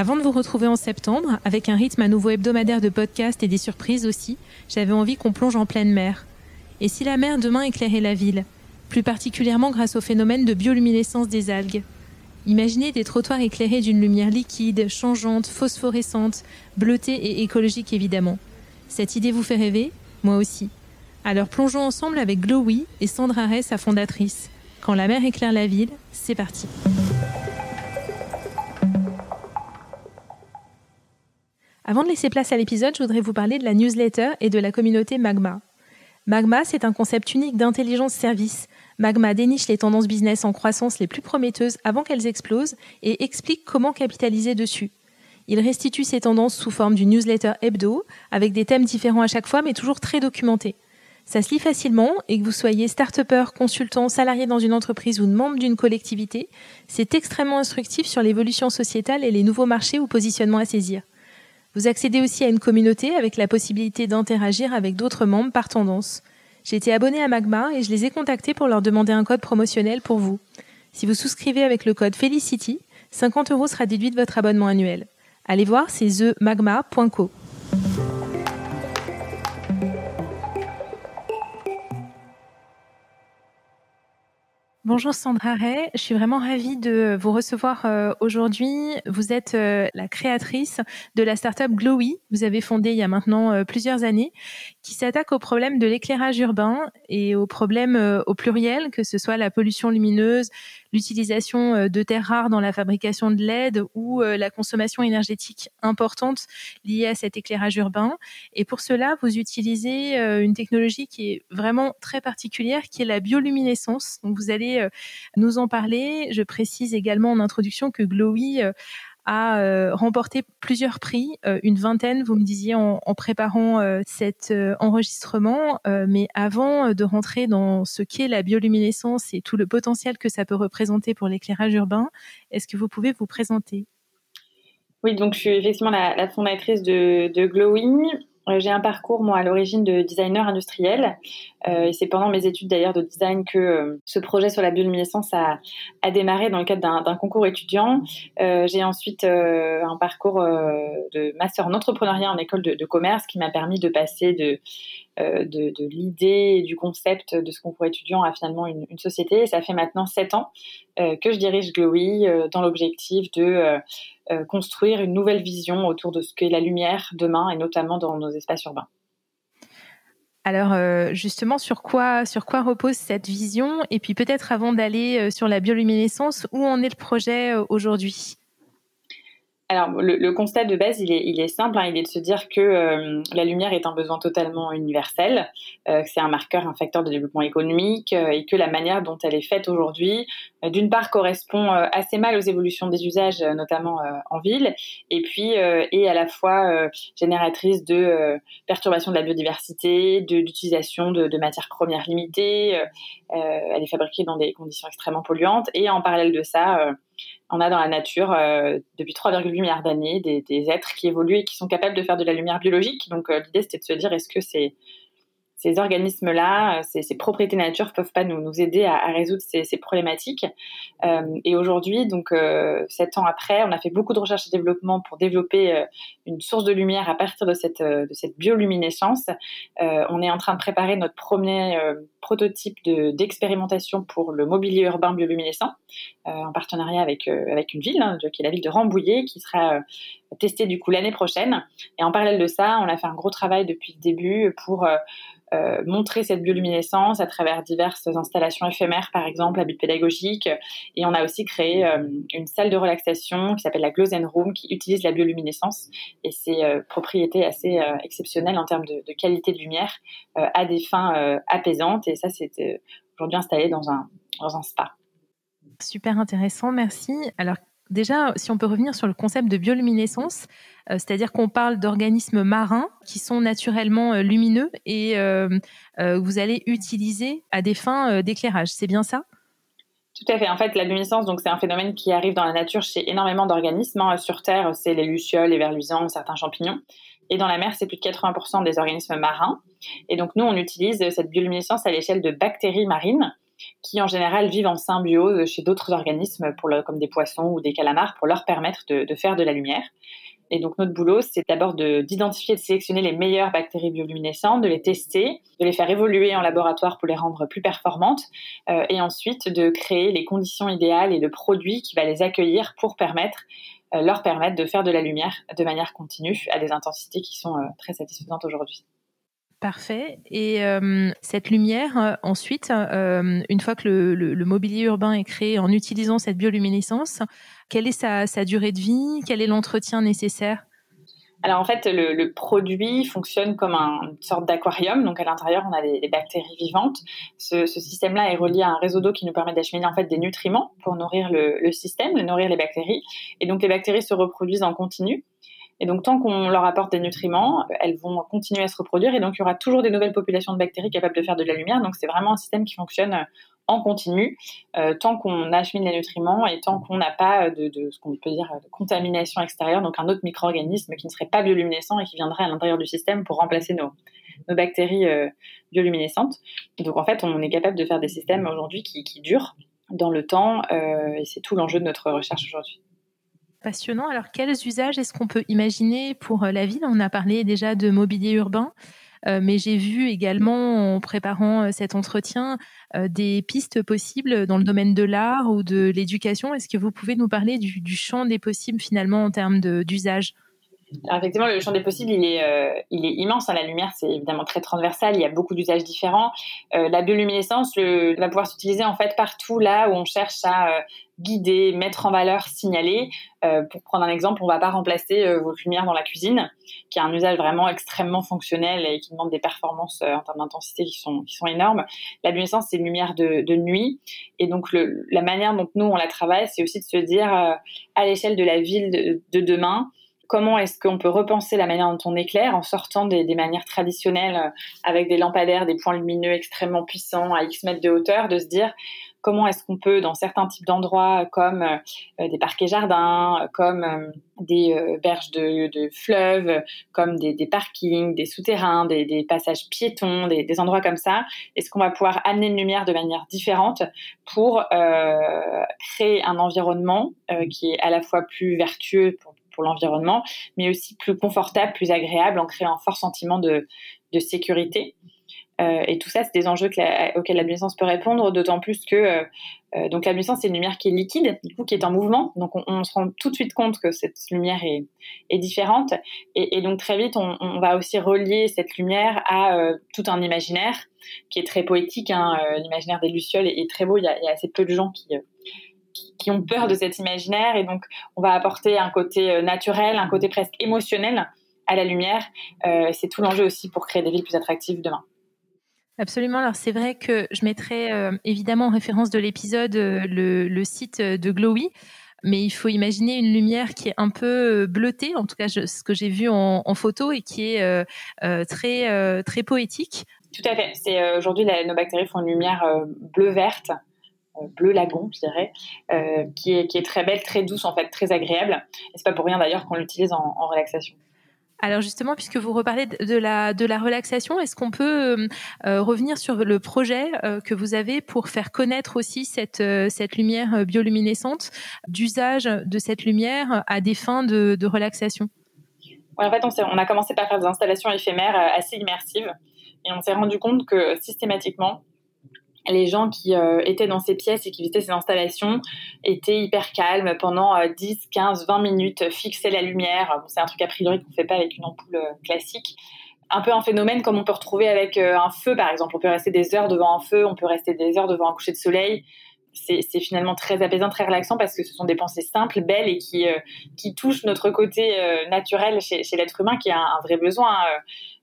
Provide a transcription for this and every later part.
Avant de vous retrouver en septembre, avec un rythme à nouveau hebdomadaire de podcasts et des surprises aussi, j'avais envie qu'on plonge en pleine mer. Et si la mer demain éclairait la ville Plus particulièrement grâce au phénomène de bioluminescence des algues? Imaginez des trottoirs éclairés d'une lumière liquide, changeante, phosphorescente, bleutée et écologique évidemment. Cette idée vous fait rêver? Moi aussi. Alors plongeons ensemble avec Glowy et Sandra Rey, sa fondatrice. Quand la mer éclaire la ville, c'est parti. Avant de laisser place à l'épisode, je voudrais vous parler de la newsletter et de la communauté Magma. Magma, c'est un concept unique d'intelligence service. Magma déniche les tendances business en croissance les plus prometteuses avant qu'elles explosent et explique comment capitaliser dessus. Il restitue ces tendances sous forme d'une newsletter hebdo, avec des thèmes différents à chaque fois, mais toujours très documentés. Ça se lit facilement et que vous soyez start-upper, consultant, salarié dans une entreprise ou membre d'une collectivité, c'est extrêmement instructif sur l'évolution sociétale et les nouveaux marchés ou positionnements à saisir. Vous accédez aussi à une communauté avec la possibilité d'interagir avec d'autres membres par tendance. J'ai été abonné à Magma et je les ai contactés pour leur demander un code promotionnel pour vous. Si vous souscrivez avec le code Felicity, 50 euros sera déduit de votre abonnement annuel. Allez voir, c'est themagma.co. Bonjour Sandra Ray, je suis vraiment ravie de vous recevoir euh, aujourd'hui. Vous êtes euh, la créatrice de la startup Glowy. Vous avez fondé il y a maintenant euh, plusieurs années, qui s'attaque au problème de l'éclairage urbain et aux problèmes au pluriel, que ce soit la pollution lumineuse, l'utilisation euh, de terres rares dans la fabrication de LED ou euh, la consommation énergétique importante liée à cet éclairage urbain. Et pour cela, vous utilisez euh, une technologie qui est vraiment très particulière, qui est la bioluminescence. Donc vous allez nous en parler. Je précise également en introduction que Glowy a euh, remporté plusieurs prix, euh, une vingtaine, vous me disiez en, préparant euh, cet enregistrement. mais avant de rentrer dans ce qu'est la bioluminescence et tout le potentiel que ça peut représenter pour l'éclairage urbain, est-ce que vous pouvez vous présenter? Oui, donc je suis effectivement la, fondatrice de, de Glowing. Euh, j'ai un parcours, moi, à l'origine de designer industriel. Euh, c'est pendant mes études d'ailleurs de design que euh, ce projet sur la bioluminescence a, démarré dans le cadre d'un concours étudiant. j'ai ensuite un parcours de master en entrepreneuriat en école de commerce qui m'a permis de passer de, de, de l'idée du concept de ce concours étudiant à finalement une, société. Ça fait maintenant sept ans que je dirige Glowy dans l'objectif de euh, construire une nouvelle vision autour de ce qu'est la lumière demain et notamment dans nos espaces urbains. Alors euh, justement, sur quoi, sur quoi repose cette vision? Et puis peut-être avant d'aller euh, sur la bioluminescence, où en est le projet aujourd'hui? Alors, le, constat de base, il est, il est simple. Hein, il est de se dire que euh, la lumière est un besoin totalement universel, euh, que c'est un marqueur, un facteur de développement économique, euh, et que la manière dont elle est faite aujourd'hui, d'une part, correspond assez mal aux évolutions des usages, notamment en ville, et puis est à la fois génératrice de perturbation de la biodiversité, d'utilisation de, de, matières premières limitées. elle est fabriquée dans des conditions extrêmement polluantes, et en parallèle de ça on a dans la nature, euh, depuis 3,8 milliards d'années, des, êtres qui évoluent et qui sont capables de faire de la lumière biologique. Donc euh, l'idée, c'était de se dire, est-ce que ces organismes-là, euh, ces, propriétés nature peuvent pas nous, aider à, résoudre ces, problématiques? Et aujourd'hui, donc sept ans après, on a fait beaucoup de recherche et développement pour développer une source de lumière à partir de cette bioluminescence. on est en train de préparer notre premier prototype d'expérimentation pour le mobilier urbain bioluminescent, en partenariat avec, avec une ville, hein, qui est la ville de Rambouillet, qui sera testé du coup l'année prochaine. Et en parallèle de ça, on a fait un gros travail depuis le début pour euh, montrer cette bioluminescence à travers diverses installations éphémères, par exemple à but pédagogique. Et on a aussi créé euh, une salle de relaxation qui s'appelle la Glow Room, qui utilise la bioluminescence et ses euh, propriétés assez exceptionnelles en termes de, de, qualité de lumière à des fins apaisantes. Et ça, c'est aujourd'hui installé dans un, dans un spa. Super intéressant, merci. Alors déjà, si on peut revenir sur le concept de bioluminescence, euh, c'est-à-dire qu'on parle d'organismes marins qui sont naturellement euh, lumineux et euh, vous allez utiliser à des fins d'éclairage. C'est bien ça? Tout à fait. En fait, la luminescence, donc c'est un phénomène qui arrive dans la nature chez énormément d'organismes. Hein. Sur Terre, c'est les lucioles, les vers luisants, certains champignons. Et dans la mer, c'est plus de 80% des organismes marins. Et donc nous, on utilise cette bioluminescence à l'échelle de bactéries marines qui en général vivent en symbiose chez d'autres organismes, comme des poissons ou des calamars, pour leur permettre de, faire de la lumière. Et donc notre boulot, c'est d'abord d'identifier et de sélectionner les meilleures bactéries bioluminescentes, de les tester, de les faire évoluer en laboratoire pour les rendre plus performantes, euh, et ensuite de créer les conditions idéales et le produit qui va les accueillir pour permettre euh, leur permettre de faire de la lumière de manière continue à des intensités qui sont euh, très satisfaisantes aujourd'hui. Parfait. Et euh, cette lumière, euh, ensuite, euh, une fois que le, mobilier urbain est créé en utilisant cette bioluminescence, quelle est sa, durée de vie? Quel est l'entretien nécessaire? Alors en fait, le, produit fonctionne comme une sorte d'aquarium. Donc à l'intérieur, on a des, bactéries vivantes. Ce, système-là est relié à un réseau d'eau qui nous permet d'acheminer en fait des nutriments pour nourrir le, le système, nourrir les bactéries. Et donc les bactéries se reproduisent en continu. Et donc, tant qu'on leur apporte des nutriments, elles vont continuer à se reproduire. Et donc, il y aura toujours des nouvelles populations de bactéries capables de faire de la lumière. Donc, c'est vraiment un système qui fonctionne euh, en continu, euh, tant qu'on achemine les nutriments et tant qu'on n'a pas de, ce qu'on peut dire de contamination extérieure, donc un autre micro-organisme qui ne serait pas bioluminescent et qui viendrait à l'intérieur du système pour remplacer nos, bactéries euh, bioluminescentes. Et donc, en fait, on est capable de faire des systèmes aujourd'hui qui, durent dans le temps et c'est tout l'enjeu de notre recherche aujourd'hui. Passionnant. Alors, quels usages est-ce qu'on peut imaginer pour euh, la ville? On a parlé déjà de mobilier urbain, euh, mais j'ai vu également, en préparant euh, cet entretien, des pistes possibles dans le domaine de l'art ou de l'éducation. Est-ce que vous pouvez nous parler du, champ des possibles finalement en termes d'usage? Effectivement, le champ des possibles, il est, il est immense. Hein. La lumière, c'est évidemment très transversal. Il y a beaucoup d'usages différents. la bioluminescence va pouvoir s'utiliser en fait partout là où on cherche à guider, mettre en valeur, signaler. Euh, pour prendre un exemple, on ne va pas remplacer euh, votre lumière dans la cuisine, qui a un usage vraiment extrêmement fonctionnel et qui demande des performances euh, en termes d'intensité qui sont, qui sont énormes. La luminescence, c'est une lumière de, de, nuit. Et donc, le, la manière dont nous, on la travaille, c'est aussi de se dire, euh, à l'échelle de la ville de demain, comment est-ce qu'on peut repenser la manière dont on éclaire en sortant des, manières traditionnelles avec des lampadaires, des points lumineux extrêmement puissants à X mètres de hauteur, de se dire comment est-ce qu'on peut, dans certains types d'endroits comme euh, des parcs et jardins, comme euh, des euh, berges de, fleuves, comme des, parkings, des souterrains, des, des passages piétons, des, des, endroits comme ça, est-ce qu'on va pouvoir amener une lumière de manière différente pour créer un environnement qui est à la fois plus vertueux pour, pour l'environnement, mais aussi plus confortable, plus agréable, en créant un fort sentiment de, sécurité. Euh, et tout ça, c'est des enjeux auxquels la luminescence peut répondre, d'autant plus que euh, euh, donc la luminescence, c'est une lumière qui est liquide, du coup qui est en mouvement. Donc on, se rend tout de suite compte que cette lumière est, différente. Et, donc très vite, on, va aussi relier cette lumière à tout un imaginaire qui est très poétique. Hein. L'imaginaire des lucioles est, très beau. Il y, a, assez peu de gens qui, qui, ont peur de cet imaginaire. Et donc on va apporter un côté naturel, un côté presque émotionnel à la lumière. c'est tout l'enjeu aussi pour créer des villes plus attractives demain. Absolument. Alors c'est vrai que je mettrai euh, évidemment en référence de l'épisode euh, le, site de Glowy, mais il faut imaginer une lumière qui est un peu euh, bleutée, en tout cas ce que j'ai vu en, photo et qui est très très poétique. Tout à fait. C'est aujourd'hui nos bactéries font une lumière bleu verte. Bleu lagon, je dirais, qui, est, qui est très belle, très douce en fait, très agréable. Et c'est pas pour rien d'ailleurs qu'on l'utilise en relaxation. Alors justement, puisque vous reparlez de la, de la relaxation, est-ce qu'on peut euh, euh, revenir sur le projet euh, que vous avez pour faire connaître aussi cette, cette lumière bioluminescente, d'usage de cette lumière à des fins de, de relaxation? En fait, on, on, a commencé par faire des installations éphémères assez immersives et on s'est rendu compte que systématiquement, les gens qui euh, étaient dans ces pièces et qui visitaient ces installations étaient hyper calmes pendant 10, 15, 20 minutes, fixaient la lumière. c'est un truc a priori qu'on ne fait pas avec une ampoule euh, classique. Un peu un phénomène comme on peut retrouver avec euh, un feu, par exemple. On peut rester des heures devant un feu, on peut rester des heures devant un coucher de soleil. C'est finalement très apaisant, très relaxant parce que ce sont des pensées simples, belles et qui, euh, qui touchent notre côté euh, naturel chez, chez l'être humain qui a un, vrai besoin.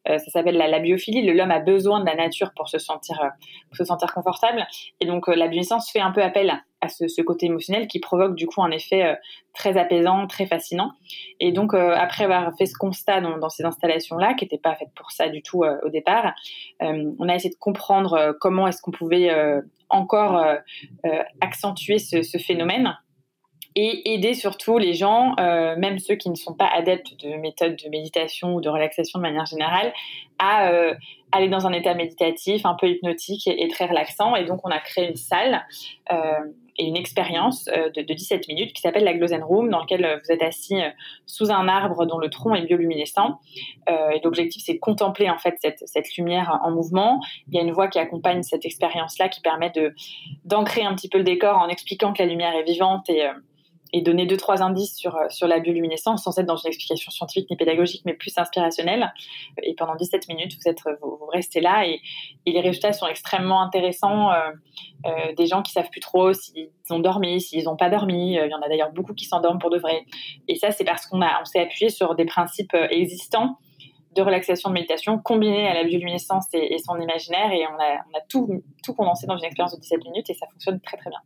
Euh, ça s'appelle la, la, biophilie. L'homme a besoin de la nature pour se sentir, pour se sentir confortable. Et donc la bioluminescence fait un peu appel à ce, ce, côté émotionnel qui provoque du coup un effet très apaisant, très fascinant. Et donc après avoir fait ce constat dans, dans ces installations-là, qui n'étaient pas faites pour ça du tout au départ, on a essayé de comprendre comment est-ce qu'on pouvait encore euh, euh, accentuer ce, phénomène et aider surtout les gens, euh, même ceux qui ne sont pas adeptes de méthodes de méditation ou de relaxation de manière générale, à aller dans un état méditatif un peu hypnotique et, très relaxant. Et donc, on a créé une salle et une expérience euh, de, 17 minutes qui s'appelle la Glosen Room, dans laquelle euh, vous êtes assis euh, sous un arbre dont le tronc est bioluminescent. et l'objectif, c'est de contempler en fait cette, cette, lumière en mouvement. Il y a une voix qui accompagne cette expérience-là, qui permet d'ancrer un petit peu le décor en expliquant que la lumière est vivante et donner deux trois indices sur euh, sur la bioluminescence sans être dans une explication scientifique ni pédagogique mais plus inspirationnelle. Et pendant 17 minutes vous êtes vous, restez là et, et, les résultats sont extrêmement intéressants. Euh, euh, des gens qui savent plus trop s'ils ont dormi s'ils n'ont pas dormi. Il y en a d'ailleurs beaucoup qui s'endorment pour de vrai. Et ça c'est parce qu'on on s'est appuyé sur des principes existants de relaxation de méditation combinés à la bioluminescence et, et son imaginaire. Et on a, on a tout, tout condensé dans une expérience de 17 minutes et ça fonctionne très très bien.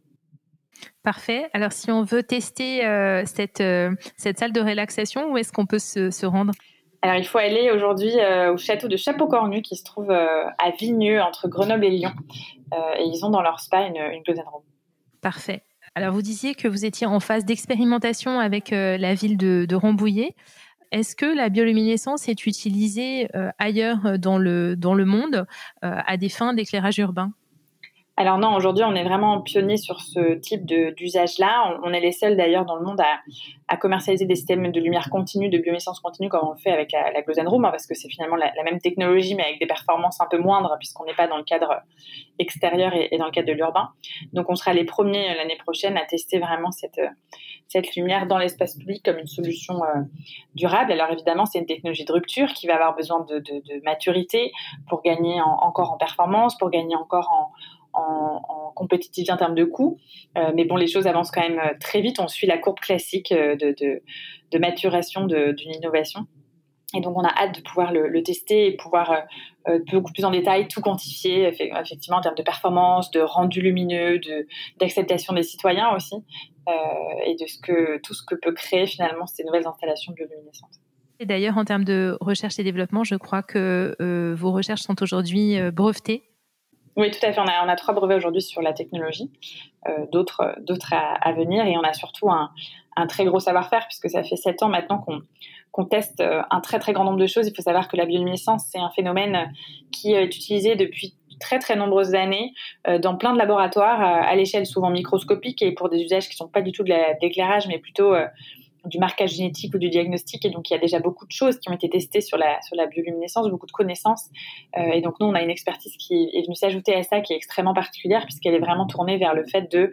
Parfait. Alors, si on veut tester euh, cette, euh, cette salle de relaxation, où est-ce qu'on peut se, rendre? Alors, il faut aller aujourd'hui euh, au château de Chapeau-Cornu qui se trouve à Vigneux, entre Grenoble et Lyon. et ils ont dans leur spa une, une closet room. Parfait. Alors, vous disiez que vous étiez en phase d'expérimentation avec la ville de, de Rambouillet. Est-ce que la bioluminescence est utilisée ailleurs dans le, dans le monde à des fins d'éclairage urbain? Alors non, aujourd'hui, on est vraiment pionnier sur ce type d'usage-là. On, est les seuls d'ailleurs dans le monde à, commercialiser des systèmes de lumière continue, de bioluminescence continue, comme on le fait avec la, la Room, hein, parce que c'est finalement la, même technologie, mais avec des performances un peu moindres, puisqu'on n'est pas dans le cadre extérieur et, dans le cadre de l'urbain. Donc on sera les premiers euh, l'année prochaine à tester vraiment cette, euh, cette lumière dans l'espace public comme une solution euh, durable. Alors évidemment, c'est une technologie de rupture qui va avoir besoin de, maturité pour gagner encore en performance, pour gagner encore en en, compétitivité en termes de coûts. Euh, mais bon, les choses avancent quand même euh, très vite. On suit la courbe classique euh, de, maturation d'une innovation. Et donc, on a hâte de pouvoir le, tester et pouvoir beaucoup plus en détail tout quantifier, effectivement, en termes de performance, de rendu lumineux, d'acceptation des citoyens aussi, et de ce que, tout ce que peut créer finalement ces nouvelles installations bioluminescentes. Et d'ailleurs, en termes de recherche et développement, je crois que vos recherches sont aujourd'hui brevetées oui, tout à fait. On a, trois brevets aujourd'hui sur la technologie, euh, d'autres, à, venir, et on a surtout un, très gros savoir-faire puisque ça fait sept ans maintenant qu'on, teste euh, un très très grand nombre de choses. Il faut savoir que la bioluminescence, c'est un phénomène qui est utilisé depuis très très nombreuses années euh, dans plein de laboratoires à l'échelle souvent microscopique et pour des usages qui sont pas du tout de l'éclairage mais plutôt du marquage génétique ou du diagnostic. Et donc, il y a déjà beaucoup de choses qui ont été testées sur la, sur la bioluminescence, beaucoup de connaissances. Euh, et donc, nous, on a une expertise qui est venue s'ajouter à ça, qui est extrêmement particulière, puisqu'elle est vraiment tournée vers le fait de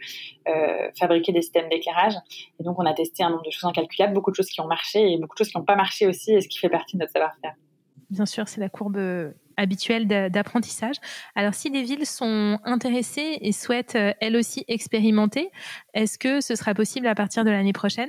euh, fabriquer des systèmes d'éclairage. Et donc, on a testé un nombre de choses incalculables, beaucoup de choses qui ont marché et beaucoup de choses qui n'ont pas marché aussi, et ce qui fait partie de notre savoir-faire. Bien sûr, c'est la courbe euh, habituelle d'apprentissage. Alors, si des villes sont intéressées et souhaitent elles aussi expérimenter, est-ce que ce sera possible à partir de l'année prochaine?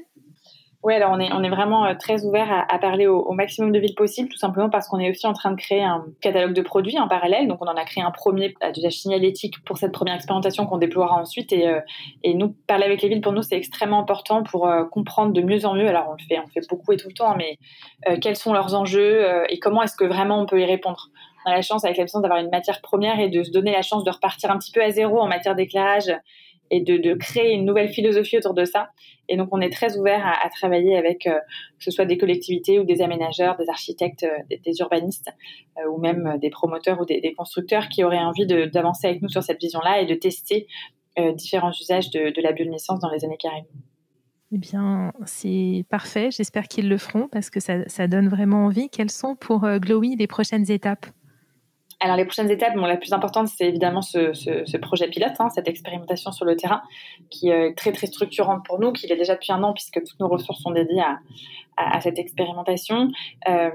Oui, alors on est, on est vraiment euh, très ouvert à, parler au, maximum de villes possibles, tout simplement parce qu'on est aussi en train de créer un catalogue de produits en parallèle. Donc on en a créé un premier à d'usage signalétique pour cette première expérimentation qu'on déploiera ensuite. Et, euh, et nous, parler avec les villes, pour nous, c'est extrêmement important pour euh, comprendre de mieux en mieux. Alors on le fait, on le fait beaucoup et tout le temps, mais quels sont leurs enjeux et comment est-ce que vraiment on peut y répondre? On a la chance avec la d'avoir une matière première et de se donner la chance de repartir un petit peu à zéro en matière d'éclairage et de, créer une nouvelle philosophie autour de ça. Et donc, on est très ouvert à, travailler avec euh, que ce soit des collectivités ou des aménageurs, des architectes, euh, des, urbanistes, euh, ou même des promoteurs ou des, constructeurs qui auraient envie d'avancer avec nous sur cette vision-là et de tester différents usages de, de la bioluminescence dans les années qui arrivent. Eh bien, c'est parfait. J'espère qu'ils le feront parce que ça, ça, donne vraiment envie. Quelles sont pour Glowy les prochaines étapes? Alors les prochaines étapes, la plus importante, c'est évidemment ce, projet pilote, hein, cette expérimentation sur le terrain, qui est très très structurante pour nous, qui l'est déjà depuis un an puisque toutes nos ressources sont dédiées à, cette expérimentation. Euh,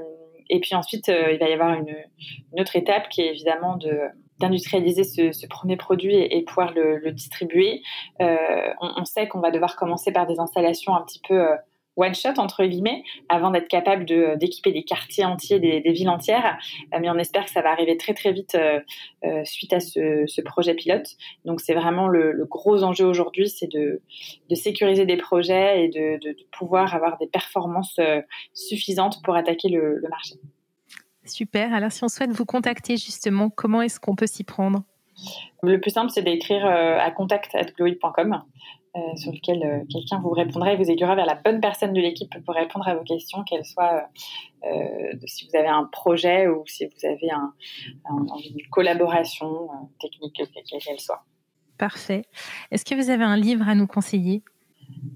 et puis ensuite, euh, il va y avoir une, autre étape qui est évidemment de, d'industrialiser ce, premier produit et, pouvoir le, distribuer. On, sait qu'on va devoir commencer par des installations un petit peu one shot entre guillemets avant d'être capable de d'équiper des quartiers entiers, des, villes entières. Euh, mais on espère que ça va arriver très très vite euh, euh, suite à ce, projet pilote. Donc c'est vraiment le, gros enjeu aujourd'hui, c'est de, de, sécuriser des projets et de, de, pouvoir avoir des performances suffisantes pour attaquer le, marché. Super. Alors si on souhaite vous contacter justement, comment est-ce qu'on peut s'y prendre? Le plus simple, c'est d'écrire à contact.glowy.com. Euh, sur lequel euh, quelqu'un vous répondra et vous aiguillera vers la bonne personne de l'équipe pour répondre à vos questions, qu'elles soient euh, si vous avez un projet ou si vous avez un, une collaboration technique, quelle qu'elle soit. Parfait. Est-ce que vous avez un livre à nous conseiller?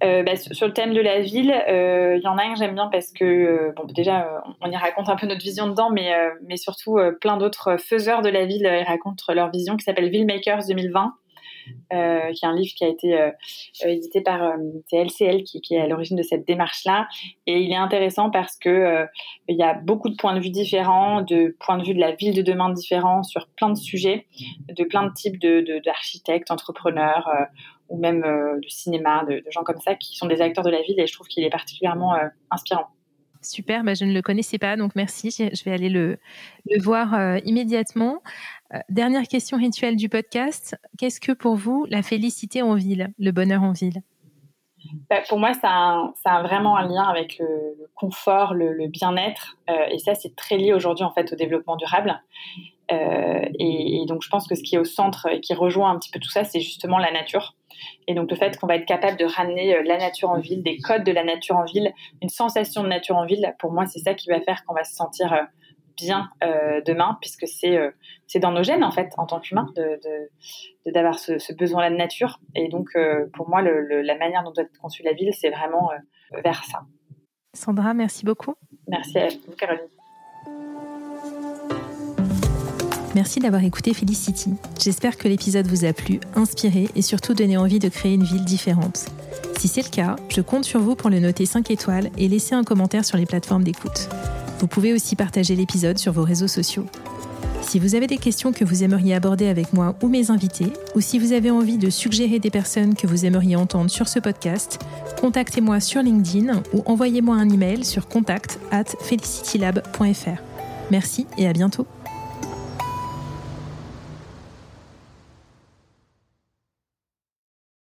Bah, sur le thème de la ville, il y en a un que j'aime bien parce que, bon, déjà, on y raconte un peu notre vision dedans, mais, mais surtout, plein d'autres faiseurs de la ville racontent leur vision qui s'appelle Villemakers 2020 euh, qui est un livre qui a été euh, euh, édité par LCL, qui, est à l'origine de cette démarche-là. Et il est intéressant parce que il y a beaucoup de points de vue différents, de points de vue de la ville de demain différents sur plein de sujets, de plein de types d'architectes, de, entrepreneurs ou même de cinéma, de, gens comme ça qui sont des acteurs de la ville. Et je trouve qu'il est particulièrement inspirant. Super, bah je ne le connaissais pas, donc merci. Je vais aller le, le voir immédiatement. Euh, dernière question rituelle du podcast. Qu'est-ce que pour vous la félicité en ville, le bonheur en ville? Bah, Pour moi, ça a, vraiment un lien avec le, confort, le, bien-être. Euh, et ça, c'est très lié aujourd'hui en fait au développement durable. Euh, et, donc, je pense que ce qui est au centre et qui rejoint un petit peu tout ça, c'est justement la nature. Et donc, le fait qu'on va être capable de ramener la nature en ville, des codes de la nature en ville, une sensation de nature en ville, pour moi, c'est ça qui va faire qu'on va se sentir bien euh, demain, puisque c'est euh, c'est dans nos gènes, en fait, en tant qu'humain, d'avoir de, de, ce, besoin-là de nature. Et donc, euh, pour moi, le, la manière dont doit être conçue la ville, c'est vraiment vers ça. Sandra, merci beaucoup. Merci à vous, Caroline. Merci d'avoir écouté Felicity. J'espère que l'épisode vous a plu, inspiré et surtout donné envie de créer une ville différente. Si c'est le cas, je compte sur vous pour le noter 5 étoiles et laisser un commentaire sur les plateformes d'écoute. Vous pouvez aussi partager l'épisode sur vos réseaux sociaux. Si vous avez des questions que vous aimeriez aborder avec moi ou mes invités, ou si vous avez envie de suggérer des personnes que vous aimeriez entendre sur ce podcast, contactez-moi sur LinkedIn ou envoyez-moi un email sur contact at felicitylab.fr. Merci et à bientôt.